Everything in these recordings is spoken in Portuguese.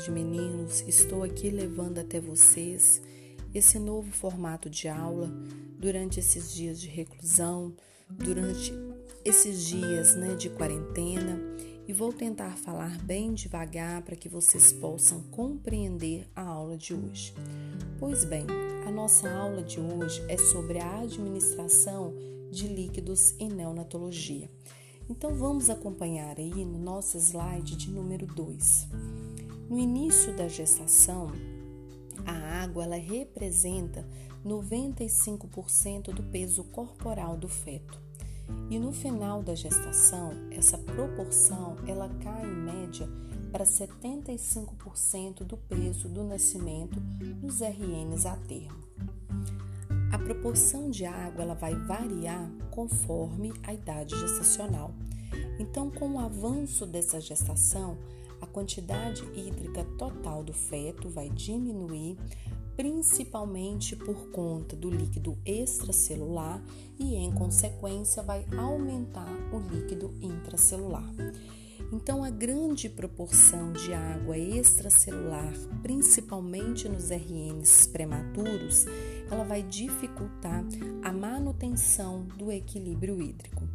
tarde, meninos. Estou aqui levando até vocês esse novo formato de aula durante esses dias de reclusão, durante esses dias né, de quarentena e vou tentar falar bem devagar para que vocês possam compreender a aula de hoje. Pois bem, a nossa aula de hoje é sobre a administração de líquidos em neonatologia. Então vamos acompanhar aí no nosso slide de número 2. No início da gestação, a água ela representa 95% do peso corporal do feto. E no final da gestação, essa proporção ela cai em média para 75% do peso do nascimento nos RNs a termo. A proporção de água ela vai variar conforme a idade gestacional. Então, com o avanço dessa gestação, a quantidade hídrica total do feto vai diminuir, principalmente por conta do líquido extracelular e, em consequência, vai aumentar o líquido intracelular. Então, a grande proporção de água extracelular, principalmente nos RNs prematuros, ela vai dificultar a manutenção do equilíbrio hídrico.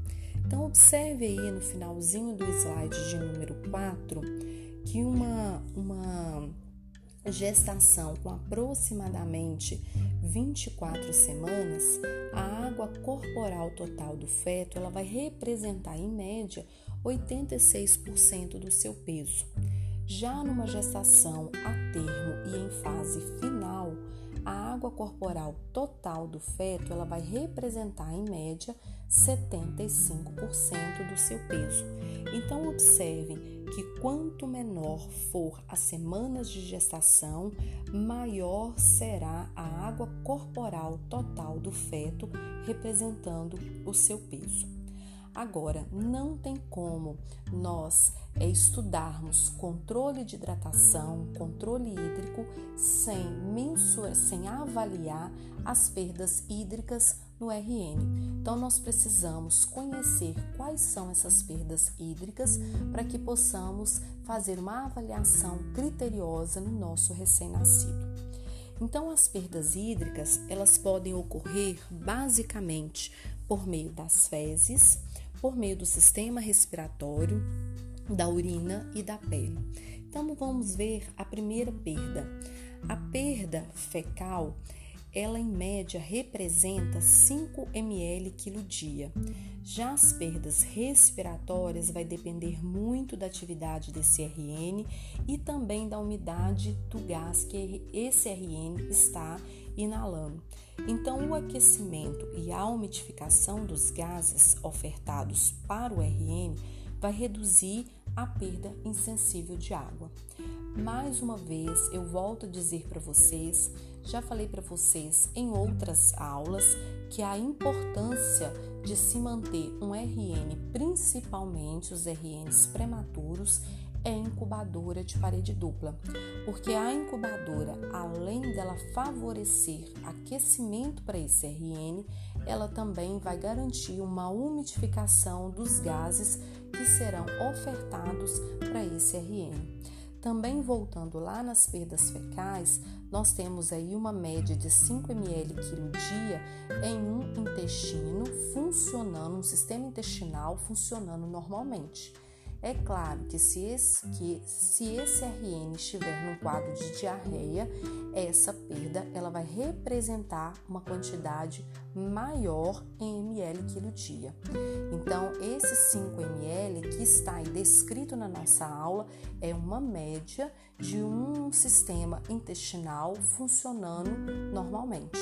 Então, observe aí no finalzinho do slide de número 4 que uma, uma gestação com aproximadamente 24 semanas, a água corporal total do feto ela vai representar em média 86% do seu peso. Já numa gestação a termo e em fase final, a água corporal total do feto ela vai representar em média 75% do seu peso. Então observe que quanto menor for as semanas de gestação, maior será a água corporal total do feto representando o seu peso. Agora, não tem como nós é, estudarmos controle de hidratação, controle hídrico, sem mensurar, sem avaliar as perdas hídricas no RN. Então, nós precisamos conhecer quais são essas perdas hídricas para que possamos fazer uma avaliação criteriosa no nosso recém-nascido. Então, as perdas hídricas elas podem ocorrer basicamente por meio das fezes, por meio do sistema respiratório, da urina e da pele. Então vamos ver a primeira perda. A perda fecal, ela em média representa 5 ml quilo dia. Já as perdas respiratórias vai depender muito da atividade desse RN e também da umidade do gás que esse RN está inalando. Então, o aquecimento e a umidificação dos gases ofertados para o RN vai reduzir a perda insensível de água. Mais uma vez, eu volto a dizer para vocês, já falei para vocês em outras aulas, que a importância de se manter um RN, principalmente os RNs prematuros, é incubadora de parede dupla, porque a incubadora, além dela favorecer aquecimento para esse RN, ela também vai garantir uma umidificação dos gases que serão ofertados para esse RN. Também voltando lá nas perdas fecais, nós temos aí uma média de 5 ml quilo dia em um intestino funcionando, um sistema intestinal funcionando normalmente. É claro que se esse, que, se esse RN estiver num quadro de diarreia, essa perda ela vai representar uma quantidade maior em ml quilo dia. Então, esse 5 ml que está aí descrito na nossa aula é uma média de um sistema intestinal funcionando normalmente.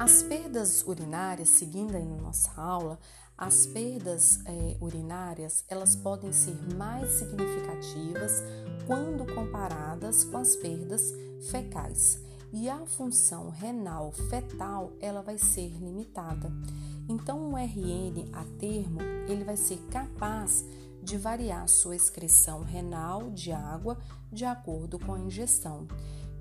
As perdas urinárias, seguindo aí na nossa aula, as perdas é, urinárias elas podem ser mais significativas quando comparadas com as perdas fecais e a função renal fetal ela vai ser limitada. Então, o RN a termo ele vai ser capaz de variar sua excreção renal de água de acordo com a ingestão.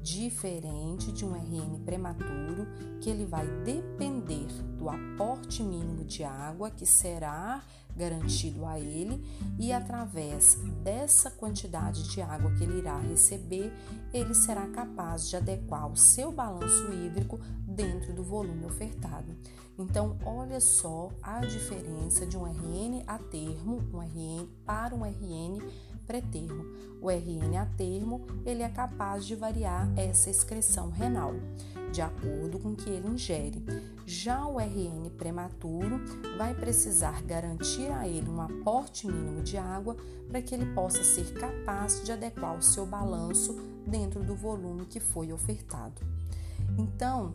Diferente de um RN prematuro, que ele vai depender do aporte mínimo de água que será garantido a ele e através dessa quantidade de água que ele irá receber, ele será capaz de adequar o seu balanço hídrico dentro do volume ofertado. Então, olha só a diferença de um RN a termo, um RN para um RN pré-termo. O RN a termo, ele é capaz de variar essa excreção renal, de acordo com o que ele ingere. Já o RN prematuro vai precisar garantir a ele um aporte mínimo de água para que ele possa ser capaz de adequar o seu balanço dentro do volume que foi ofertado. Então,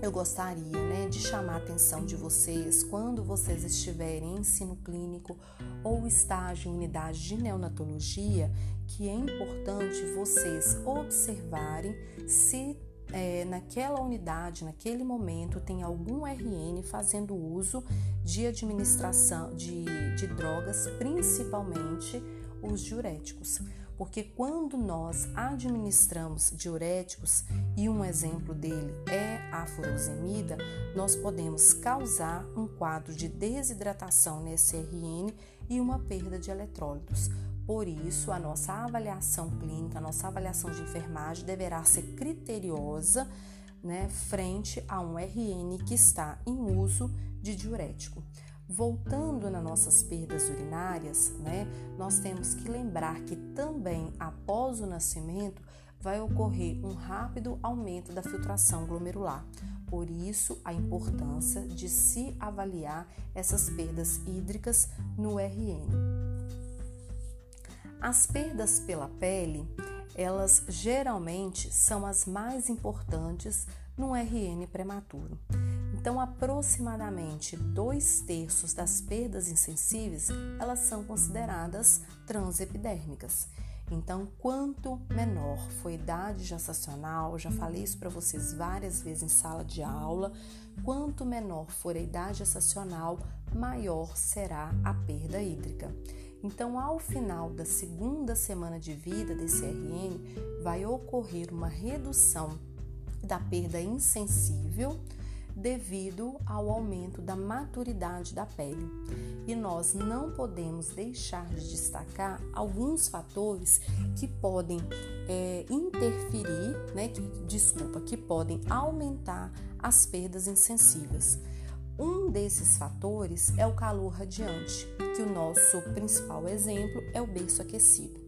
eu gostaria né, de chamar a atenção de vocês quando vocês estiverem em ensino clínico ou estágio em unidade de neonatologia, que é importante vocês observarem se é, naquela unidade, naquele momento, tem algum RN fazendo uso de administração de, de drogas, principalmente os diuréticos porque quando nós administramos diuréticos, e um exemplo dele é a furosemida, nós podemos causar um quadro de desidratação nesse RN e uma perda de eletrólitos. Por isso, a nossa avaliação clínica, a nossa avaliação de enfermagem deverá ser criteriosa né, frente a um RN que está em uso de diurético. Voltando nas nossas perdas urinárias, né, nós temos que lembrar que também após o nascimento vai ocorrer um rápido aumento da filtração glomerular. Por isso, a importância de se avaliar essas perdas hídricas no RN. As perdas pela pele, elas geralmente são as mais importantes no RN prematuro. Então, aproximadamente dois terços das perdas insensíveis elas são consideradas transepidérmicas. Então, quanto menor for a idade gestacional, já falei isso para vocês várias vezes em sala de aula, quanto menor for a idade gestacional, maior será a perda hídrica. Então, ao final da segunda semana de vida desse RN, vai ocorrer uma redução da perda insensível devido ao aumento da maturidade da pele. E nós não podemos deixar de destacar alguns fatores que podem é, interferir, né, que, desculpa, que podem aumentar as perdas insensíveis. Um desses fatores é o calor radiante, que o nosso principal exemplo é o berço aquecido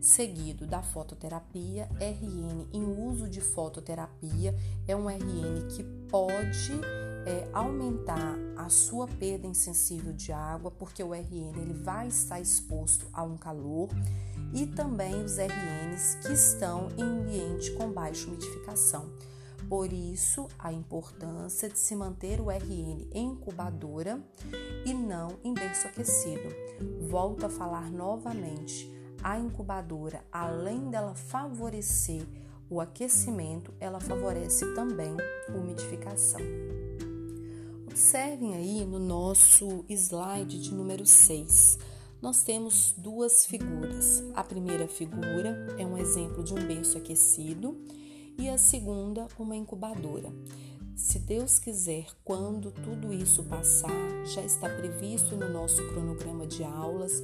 seguido da fototerapia. RN em uso de fototerapia é um RN que pode é, aumentar a sua perda insensível de água, porque o RN ele vai estar exposto a um calor, e também os RNs que estão em ambiente com baixa umidificação. Por isso, a importância de se manter o RN em incubadora e não em berço aquecido. Volto a falar novamente a incubadora, além dela favorecer o aquecimento, ela favorece também a umidificação. Observem aí no nosso slide de número 6. Nós temos duas figuras. A primeira figura é um exemplo de um berço aquecido e a segunda, uma incubadora. Se Deus quiser, quando tudo isso passar, já está previsto no nosso cronograma de aulas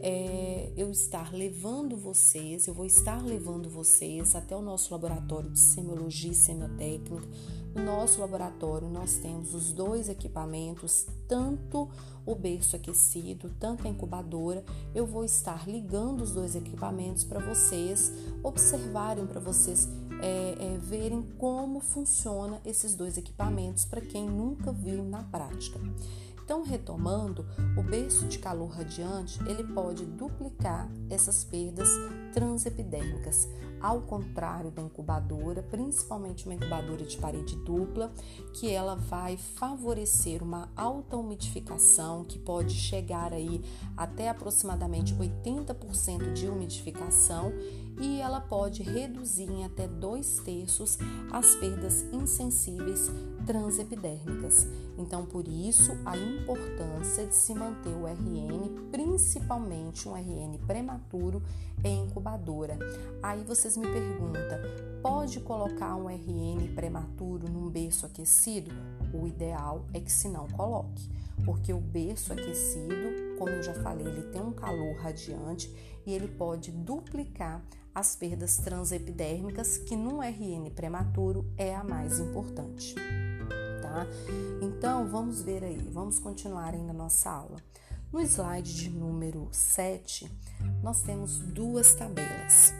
é, eu estar levando vocês, eu vou estar levando vocês até o nosso laboratório de semiologia e semiotécnica. No nosso laboratório nós temos os dois equipamentos, tanto o berço aquecido, tanto a incubadora. Eu vou estar ligando os dois equipamentos para vocês observarem, para vocês é, é, verem como funciona esses dois equipamentos para quem nunca viu na prática. Então, retomando, o berço de calor radiante ele pode duplicar essas perdas transepidérmicas, ao contrário da incubadora, principalmente uma incubadora de parede dupla, que ela vai favorecer uma alta umidificação, que pode chegar aí até aproximadamente 80% de umidificação e ela pode reduzir em até dois terços as perdas insensíveis transepidérmicas. Então, por isso, a importância de se manter o RN, principalmente um RN prematuro em incubadora. Aí vocês me perguntam, pode colocar um RN prematuro num berço aquecido? O ideal é que se não coloque, porque o berço aquecido, como eu já falei, ele tem um calor radiante e ele pode duplicar as perdas transepidérmicas, que num RN prematuro é a mais importante. Tá? Então, vamos ver aí, vamos continuar ainda na nossa aula. No slide de número 7, nós temos duas tabelas.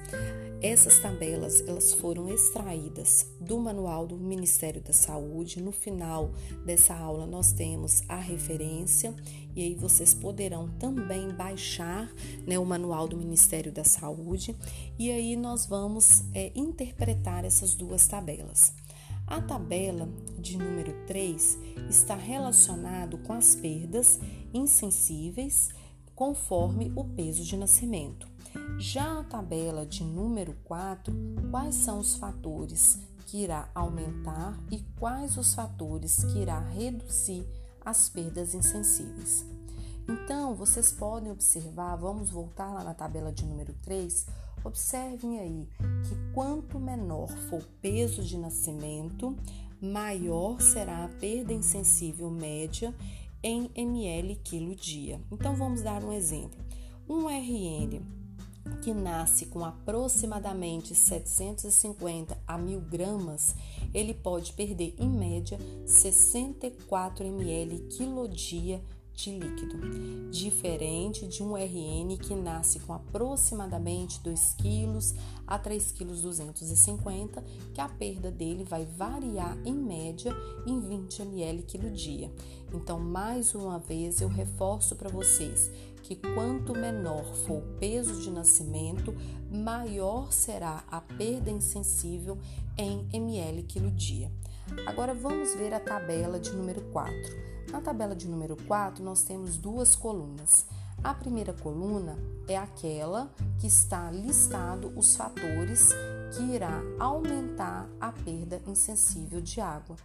Essas tabelas elas foram extraídas do manual do Ministério da Saúde. No final dessa aula nós temos a referência e aí vocês poderão também baixar né, o manual do Ministério da Saúde e aí nós vamos é, interpretar essas duas tabelas. A tabela de número 3 está relacionado com as perdas insensíveis conforme o peso de nascimento. Já a tabela de número 4, quais são os fatores que irá aumentar e quais os fatores que irá reduzir as perdas insensíveis. Então, vocês podem observar, vamos voltar lá na tabela de número 3, observem aí que quanto menor for o peso de nascimento, maior será a perda insensível média em ml quilo dia. Então vamos dar um exemplo. Um RN que nasce com aproximadamente 750 a 1000 gramas, ele pode perder em média 64 ml quilo dia de líquido, diferente de um RN que nasce com aproximadamente 2 kg a 3 kg 250, que a perda dele vai variar em média em 20 ml quilo dia. Então, mais uma vez eu reforço para vocês que quanto menor for o peso de nascimento, maior será a perda insensível em ml quilo dia. Agora vamos ver a tabela de número 4. Na tabela de número 4, nós temos duas colunas. A primeira coluna é aquela que está listado os fatores que irá aumentar a perda insensível de água.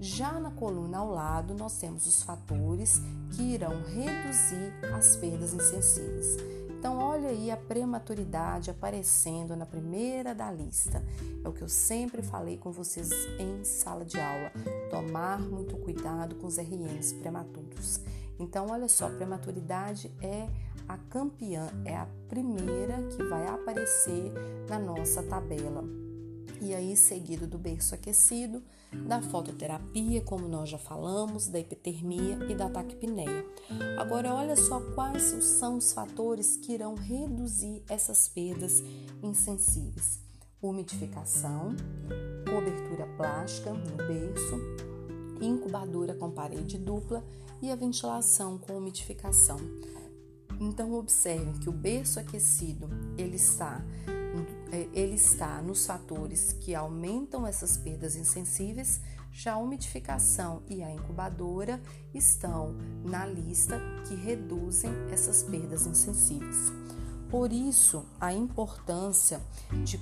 Já na coluna ao lado, nós temos os fatores que irão reduzir as perdas insensíveis. Então, olha aí a prematuridade aparecendo na primeira da lista. É o que eu sempre falei com vocês em sala de aula: tomar muito cuidado com os RNs prematuros. Então, olha só, prematuridade é a campeã, é a primeira que vai aparecer na nossa tabela e aí seguido do berço aquecido, da fototerapia, como nós já falamos, da hipotermia e da taquipneia. Agora olha só quais são os fatores que irão reduzir essas perdas insensíveis. Umidificação, cobertura plástica no berço, incubadora com parede dupla e a ventilação com umidificação. Então observem que o berço aquecido ele está ele está nos fatores que aumentam essas perdas insensíveis, já a umidificação e a incubadora estão na lista que reduzem essas perdas insensíveis. Por isso, a importância de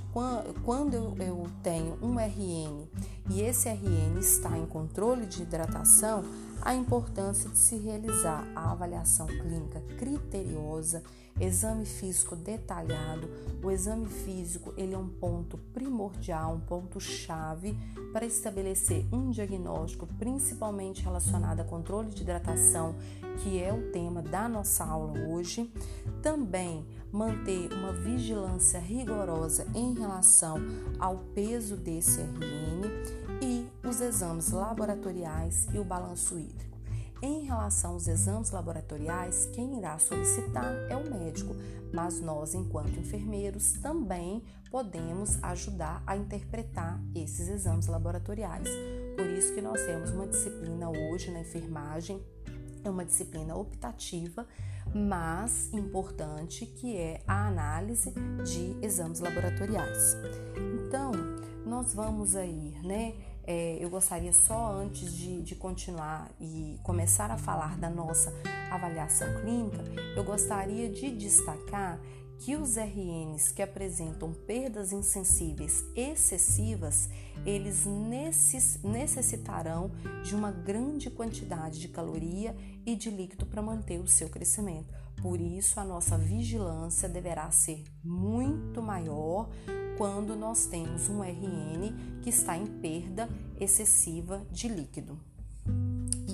quando eu tenho um RN e esse RN está em controle de hidratação, a importância de se realizar a avaliação clínica criteriosa exame físico detalhado. O exame físico ele é um ponto primordial, um ponto chave para estabelecer um diagnóstico, principalmente relacionado a controle de hidratação, que é o tema da nossa aula hoje. Também manter uma vigilância rigorosa em relação ao peso desse RN e os exames laboratoriais e o balanço hídrico. Em relação aos exames laboratoriais, quem irá solicitar é o médico, mas nós, enquanto enfermeiros, também podemos ajudar a interpretar esses exames laboratoriais. Por isso que nós temos uma disciplina hoje na enfermagem, é uma disciplina optativa, mas importante, que é a análise de exames laboratoriais. Então, nós vamos aí, né? É, eu gostaria só antes de, de continuar e começar a falar da nossa avaliação clínica, eu gostaria de destacar que os RNs que apresentam perdas insensíveis excessivas, eles necessitarão de uma grande quantidade de caloria e de líquido para manter o seu crescimento. Por isso, a nossa vigilância deverá ser muito maior quando nós temos um RN que está em perda excessiva de líquido.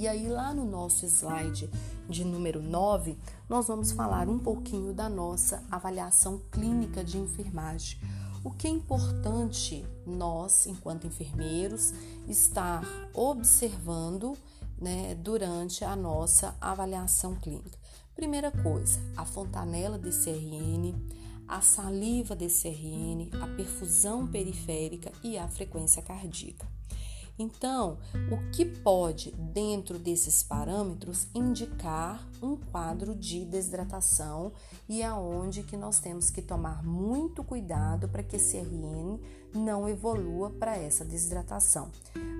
E aí, lá no nosso slide de número 9, nós vamos falar um pouquinho da nossa avaliação clínica de enfermagem. O que é importante nós, enquanto enfermeiros, estar observando né, durante a nossa avaliação clínica. Primeira coisa, a fontanela de CRN, a saliva de CRN, a perfusão periférica e a frequência cardíaca. Então, o que pode, dentro desses parâmetros, indicar um quadro de desidratação e aonde que nós temos que tomar muito cuidado para que esse RN não evolua para essa desidratação.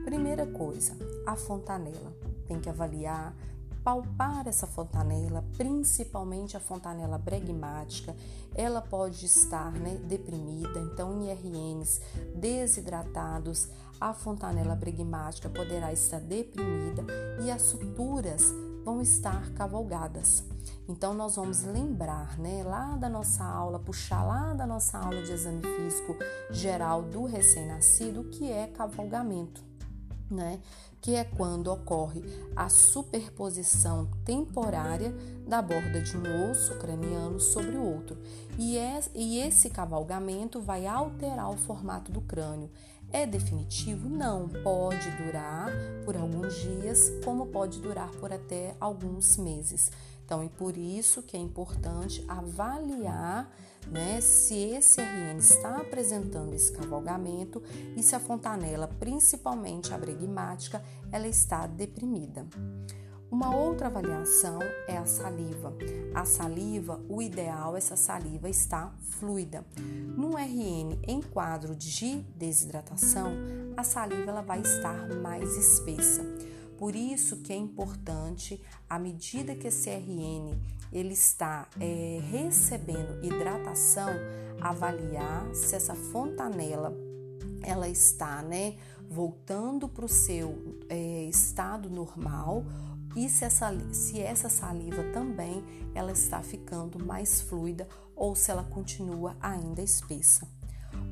Primeira coisa, a fontanela. Tem que avaliar palpar essa fontanela, principalmente a fontanela bregmática, ela pode estar né, deprimida, então em RNs desidratados, a fontanela bregmática poderá estar deprimida e as suturas vão estar cavalgadas. Então nós vamos lembrar, né, lá da nossa aula, puxar lá da nossa aula de exame físico geral do recém-nascido, que é cavalgamento, né? que é quando ocorre a superposição temporária da borda de um osso craniano sobre o outro. E, é, e esse cavalgamento vai alterar o formato do crânio. É definitivo? Não. Pode durar por alguns dias, como pode durar por até alguns meses. Então, é por isso que é importante avaliar né, se esse RN está apresentando esse cavalgamento e se a fontanela, principalmente a bregmática, ela está deprimida. Uma outra avaliação é a saliva. A saliva, o ideal, essa saliva está fluida. No RN em quadro de desidratação, a saliva ela vai estar mais espessa. Por isso que é importante, à medida que esse RN ele está é, recebendo hidratação, avaliar se essa fontanela ela está, né, voltando para o seu é, estado normal e se essa, se essa saliva também ela está ficando mais fluida ou se ela continua ainda espessa.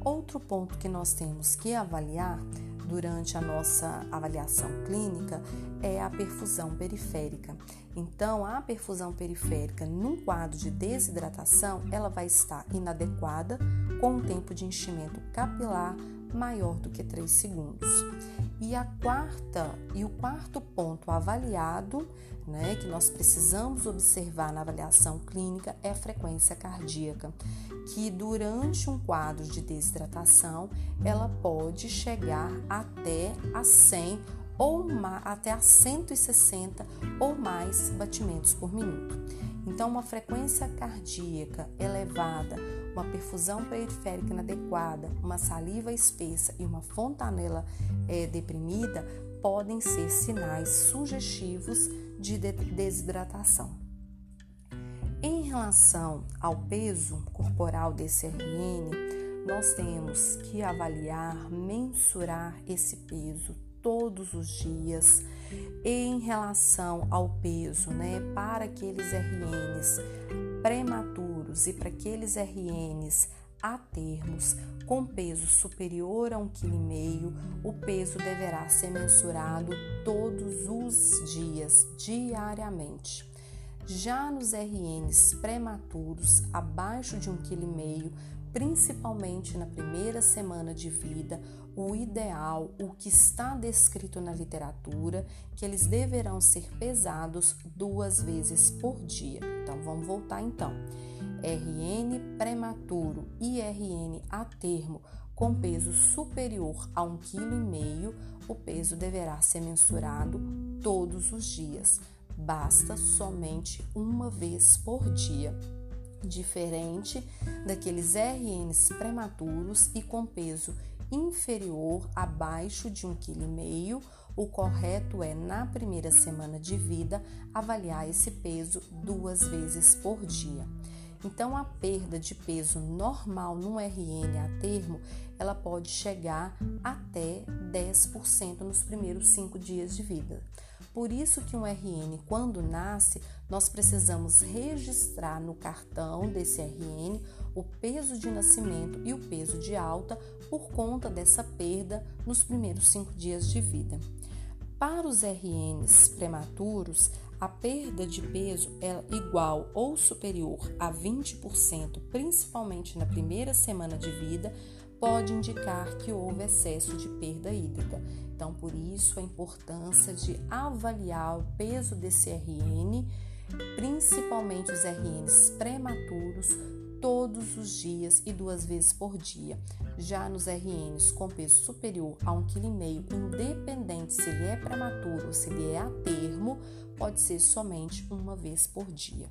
Outro ponto que nós temos que avaliar durante a nossa avaliação clínica é a perfusão periférica. Então, a perfusão periférica num quadro de desidratação, ela vai estar inadequada com um tempo de enchimento capilar maior do que 3 segundos. E a quarta e o quarto ponto avaliado, né, que nós precisamos observar na avaliação clínica é a frequência cardíaca, que durante um quadro de desidratação, ela pode chegar até a 100 ou até a 160 ou mais batimentos por minuto. Então, uma frequência cardíaca elevada, uma perfusão periférica inadequada, uma saliva espessa e uma fontanela é, deprimida podem ser sinais sugestivos de desidratação. Em relação ao peso corporal desse RN, nós temos que avaliar, mensurar esse peso todos os dias em relação ao peso, né? Para aqueles RNs e para aqueles RNs a termos com peso superior a 1,5 kg, o peso deverá ser mensurado todos os dias, diariamente. Já nos RNs prematuros abaixo de 1,5 kg, principalmente na primeira semana de vida, o ideal, o que está descrito na literatura, que eles deverão ser pesados duas vezes por dia. Então vamos voltar então. RN prematuro e RN a termo com peso superior a 1,5 kg, o peso deverá ser mensurado todos os dias. Basta somente uma vez por dia diferente daqueles RNs prematuros e com peso inferior abaixo de 1,5 kg, o correto é, na primeira semana de vida, avaliar esse peso duas vezes por dia. Então, a perda de peso normal no RN a termo, ela pode chegar até 10% nos primeiros 5 dias de vida. Por isso que um RN, quando nasce, nós precisamos registrar no cartão desse RN o peso de nascimento e o peso de alta por conta dessa perda nos primeiros cinco dias de vida. Para os RNs prematuros, a perda de peso é igual ou superior a 20%, principalmente na primeira semana de vida, pode indicar que houve excesso de perda hídrica. Então, por isso a importância de avaliar o peso desse RN, principalmente os RNs prematuros, todos os dias e duas vezes por dia. Já nos RNs com peso superior a 1,5 kg, independente se ele é prematuro ou se ele é a termo, pode ser somente uma vez por dia.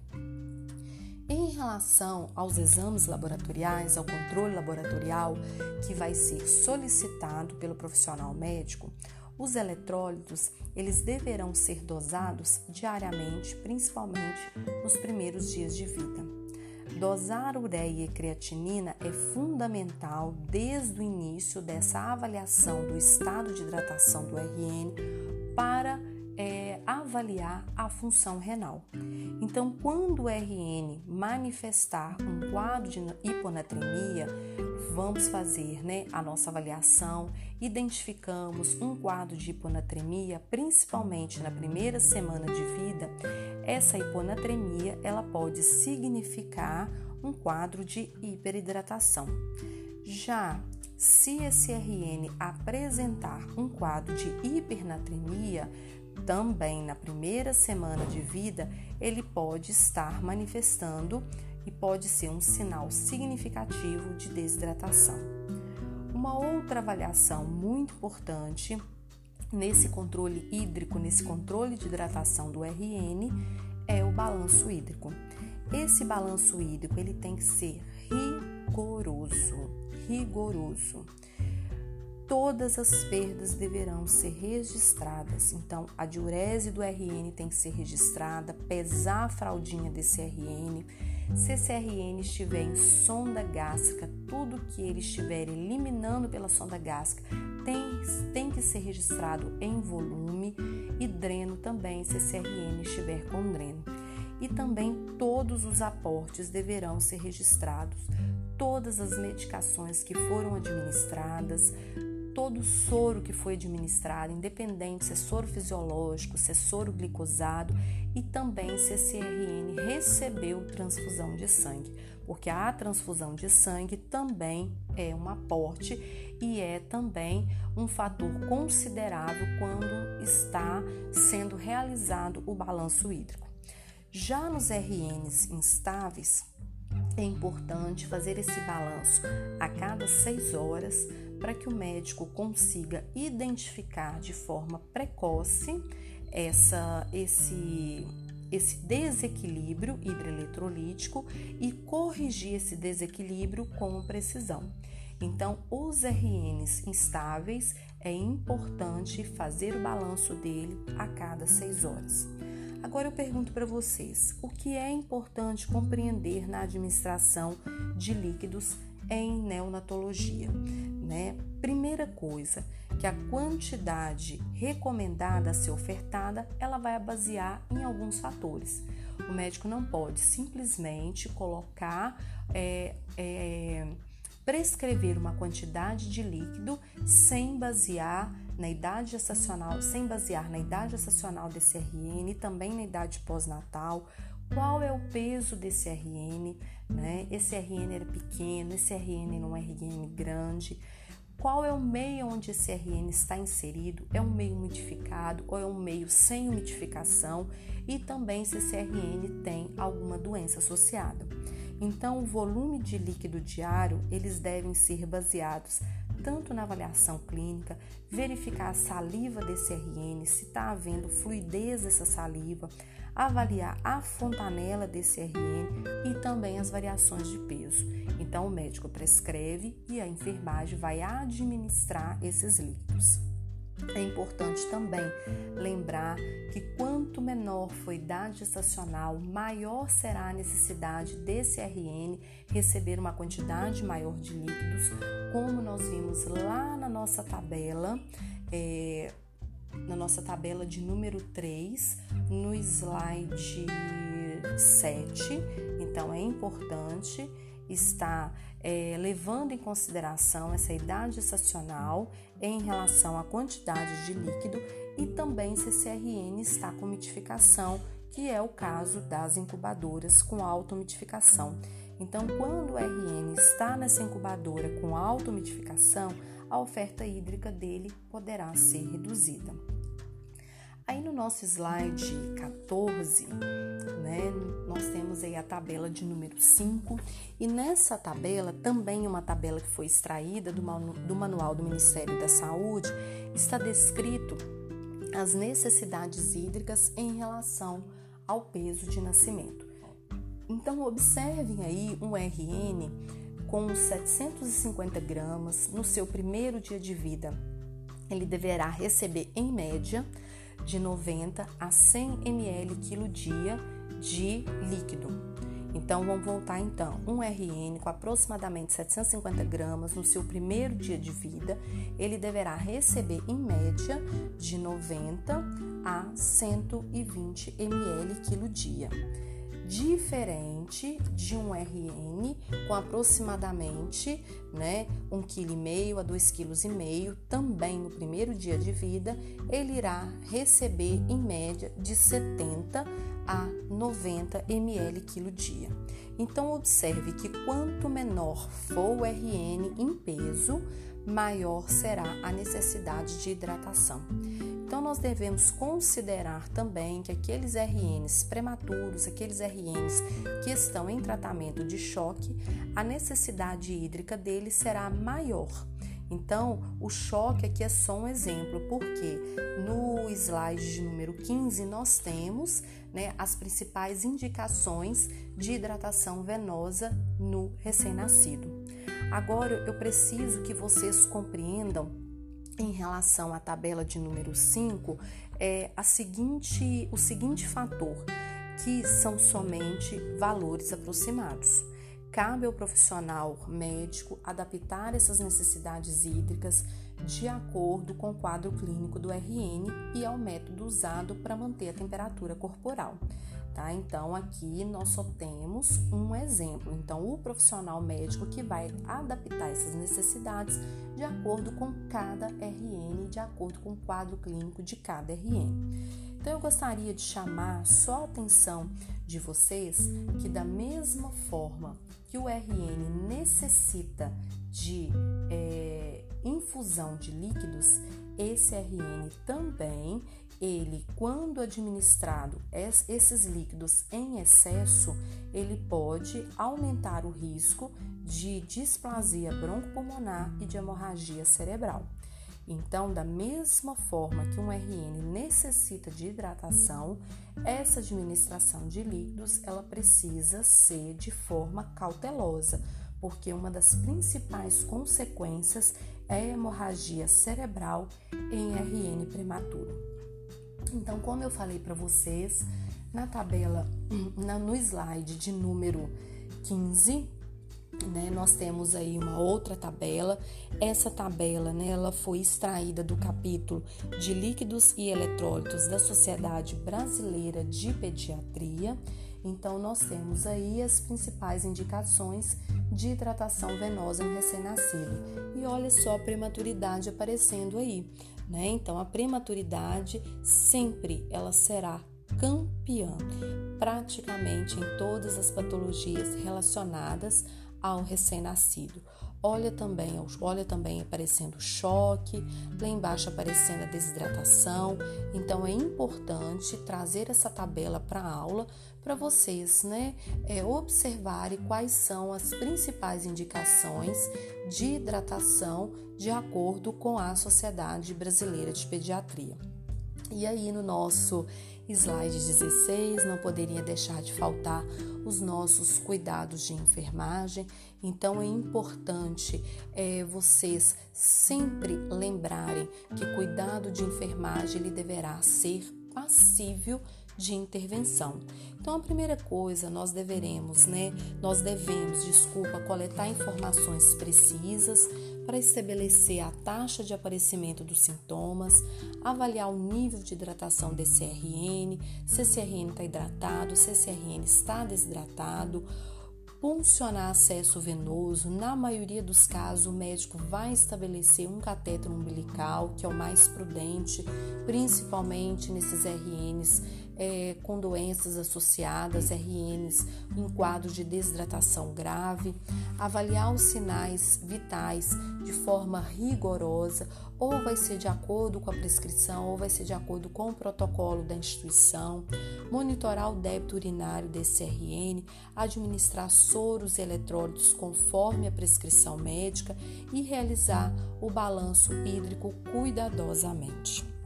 Em relação aos exames laboratoriais, ao controle laboratorial que vai ser solicitado pelo profissional médico, os eletrólitos, eles deverão ser dosados diariamente, principalmente nos primeiros dias de vida. Dosar ureia e creatinina é fundamental desde o início dessa avaliação do estado de hidratação do RN para avaliar a função renal. Então, quando o RN manifestar um quadro de hiponatremia, vamos fazer né, a nossa avaliação, identificamos um quadro de hiponatremia, principalmente na primeira semana de vida, essa hiponatremia ela pode significar um quadro de hiperidratação. Já se esse RN apresentar um quadro de hipernatremia, também na primeira semana de vida, ele pode estar manifestando e pode ser um sinal significativo de desidratação. Uma outra avaliação muito importante nesse controle hídrico, nesse controle de hidratação do RN, é o balanço hídrico. Esse balanço hídrico ele tem que ser rigoroso, rigoroso todas as perdas deverão ser registradas. Então, a diurese do RN tem que ser registrada, pesar a fraldinha desse RN. Se esse RN estiver em sonda gástrica, tudo que ele estiver eliminando pela sonda gástrica tem, tem que ser registrado em volume e dreno também, se esse RN estiver com dreno. E também todos os aportes deverão ser registrados todas as medicações que foram administradas, todo o soro que foi administrado, independente se é soro fisiológico, se é soro glicosado e também se esse RN recebeu transfusão de sangue, porque a transfusão de sangue também é um aporte e é também um fator considerável quando está sendo realizado o balanço hídrico. Já nos RNs instáveis, é importante fazer esse balanço a cada seis horas para que o médico consiga identificar de forma precoce essa, esse, esse desequilíbrio hidroeletrolítico e corrigir esse desequilíbrio com precisão. Então, os RNs instáveis é importante fazer o balanço dele a cada seis horas. Agora eu pergunto para vocês: o que é importante compreender na administração de líquidos em neonatologia? né? Primeira coisa, que a quantidade recomendada a ser ofertada, ela vai basear em alguns fatores. O médico não pode simplesmente colocar, é, é, prescrever uma quantidade de líquido sem basear na idade gestacional, sem basear na idade gestacional desse RN, também na idade pós-natal, qual é o peso desse RN, né? Esse RN era pequeno, esse RN não é RN grande. Qual é o meio onde esse RN está inserido? É um meio umidificado ou é um meio sem umidificação? E também se esse RN tem alguma doença associada. Então, o volume de líquido diário, eles devem ser baseados tanto na avaliação clínica, verificar a saliva desse RN, se está havendo fluidez dessa saliva, avaliar a fontanela desse RN e também as variações de peso. Então, o médico prescreve e a enfermagem vai administrar esses líquidos. É importante também lembrar que quanto menor for a idade gestacional, maior será a necessidade desse RN receber uma quantidade maior de líquidos, como nós vimos lá na nossa tabela, é, na nossa tabela de número 3, no slide 7. Então é importante estar é, levando em consideração essa idade gestacional em relação à quantidade de líquido e também se esse RN está com mitificação, que é o caso das incubadoras com alta umidificação. Então, quando o RN está nessa incubadora com alta umidificação, a oferta hídrica dele poderá ser reduzida. Aí no nosso slide 14, né, nós temos aí a tabela de número 5 e nessa tabela, também uma tabela que foi extraída do, do manual do Ministério da Saúde, está descrito as necessidades hídricas em relação ao peso de nascimento. Então observem aí um RN com 750 gramas no seu primeiro dia de vida. Ele deverá receber em média de 90 a 100 ml quilo dia de líquido. Então vamos voltar então, um RN com aproximadamente 750 gramas no seu primeiro dia de vida, ele deverá receber em média de 90 a 120 ml quilo dia diferente de um RN com aproximadamente né, 1,5 kg a 2,5 kg, também no primeiro dia de vida, ele irá receber em média de 70 a 90 ml quilo dia. Então observe que quanto menor for o RN em peso, maior será a necessidade de hidratação. Então, nós devemos considerar também que aqueles RNs prematuros, aqueles RNs que estão em tratamento de choque, a necessidade hídrica deles será maior. Então, o choque aqui é só um exemplo, porque no slide de número 15 nós temos né, as principais indicações de hidratação venosa no recém-nascido. Agora, eu preciso que vocês compreendam em relação à tabela de número 5 é a seguinte, o seguinte fator, que são somente valores aproximados. Cabe ao profissional médico adaptar essas necessidades hídricas de acordo com o quadro clínico do RN e ao método usado para manter a temperatura corporal tá? Então aqui nós só temos um exemplo. Então o profissional médico que vai adaptar essas necessidades de acordo com cada RN, de acordo com o quadro clínico de cada RN. Então eu gostaria de chamar só a atenção de vocês que da mesma forma que o RN necessita de é, infusão de líquidos, esse RN também ele, quando administrado esses líquidos em excesso, ele pode aumentar o risco de displasia broncopulmonar e de hemorragia cerebral. Então, da mesma forma que um RN necessita de hidratação, essa administração de líquidos ela precisa ser de forma cautelosa, porque uma das principais consequências é hemorragia cerebral em RN prematuro. Então, como eu falei para vocês, na tabela, no slide de número 15, né, nós temos aí uma outra tabela. Essa tabela, né, ela foi extraída do capítulo de líquidos e eletrólitos da Sociedade Brasileira de Pediatria. Então, nós temos aí as principais indicações de hidratação venosa no recém-nascido. E olha só a prematuridade aparecendo aí né? Então a prematuridade sempre ela será campeã, praticamente em todas as patologias relacionadas ao recém-nascido. Olha também, olha também aparecendo choque, lá embaixo aparecendo a desidratação. Então é importante trazer essa tabela para a aula para vocês, né, é, observarem quais são as principais indicações de hidratação de acordo com a Sociedade Brasileira de Pediatria. E aí no nosso slide 16 não poderia deixar de faltar os nossos cuidados de enfermagem. Então é importante é, vocês sempre lembrarem que cuidado de enfermagem ele deverá ser passível de intervenção. Então, a primeira coisa, nós deveremos, né? Nós devemos, desculpa, coletar informações precisas para estabelecer a taxa de aparecimento dos sintomas, avaliar o nível de hidratação desse CRN, se esse CRN está hidratado, se esse CRN está desidratado, puncionar acesso venoso. Na maioria dos casos, o médico vai estabelecer um catéter umbilical, que é o mais prudente, principalmente nesses RNs é, com doenças associadas, RNs, em quadro de desidratação grave, avaliar os sinais vitais de forma rigorosa, ou vai ser de acordo com a prescrição, ou vai ser de acordo com o protocolo da instituição, monitorar o débito urinário desse RN, administrar soros e eletrólitos conforme a prescrição médica e realizar o balanço hídrico cuidadosamente.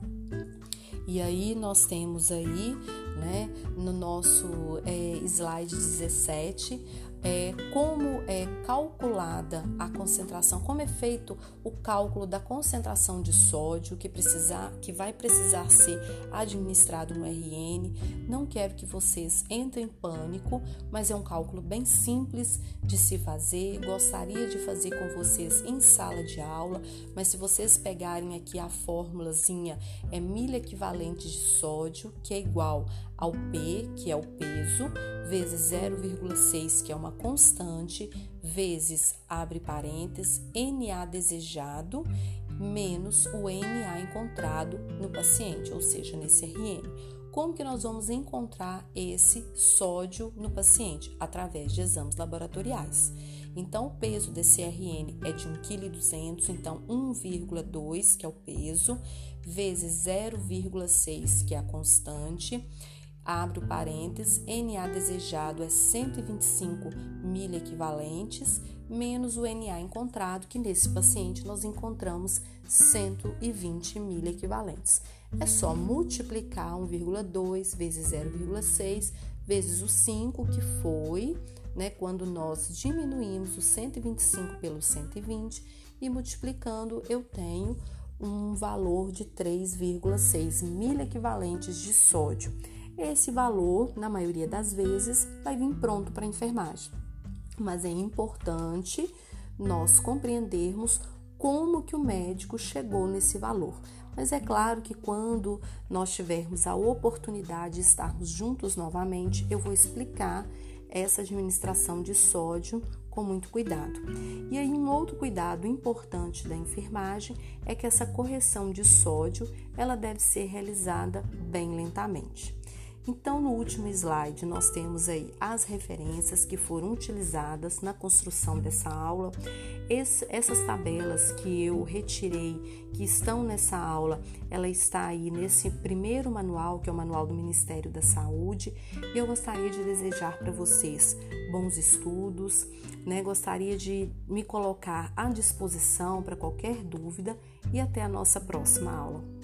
E aí nós temos aí, né, no nosso é, slide 17, é, como é calculada a concentração, como é feito o cálculo da concentração de sódio que, precisar, que vai precisar ser administrado no RN. Não quero que vocês entrem em pânico, mas é um cálculo bem simples de se fazer. Gostaria de fazer com vocês em sala de aula, mas se vocês pegarem aqui a fórmulazinha, é milha equivalente de sódio, que é igual ao P, que é o peso, vezes 0,6, que é uma constante, vezes, abre parênteses, NA desejado, menos o NA encontrado no paciente, ou seja, nesse RN. Como que nós vamos encontrar esse sódio no paciente? Através de exames laboratoriais. Então, o peso desse RN é de 1,2 kg, então 1,2, que é o peso, vezes 0,6, que é a constante, Abre o parênteses, NA desejado é 125 mil equivalentes, menos o NA encontrado, que nesse paciente nós encontramos 120 mil equivalentes. É só multiplicar 1,2 vezes 0,6 vezes o 5, que foi né, quando nós diminuímos o 125 pelo 120 e multiplicando eu tenho um valor de 3,6 mil equivalentes de sódio. Esse valor, na maioria das vezes, vai vir pronto para a enfermagem. Mas é importante nós compreendermos como que o médico chegou nesse valor. Mas é claro que quando nós tivermos a oportunidade de estarmos juntos novamente, eu vou explicar essa administração de sódio com muito cuidado. E aí um outro cuidado importante da enfermagem é que essa correção de sódio, ela deve ser realizada bem lentamente. Então, no último slide, nós temos aí as referências que foram utilizadas na construção dessa aula. Esse, essas tabelas que eu retirei, que estão nessa aula, ela está aí nesse primeiro manual, que é o Manual do Ministério da Saúde. E eu gostaria de desejar para vocês bons estudos, né? Gostaria de me colocar à disposição para qualquer dúvida e até a nossa próxima aula.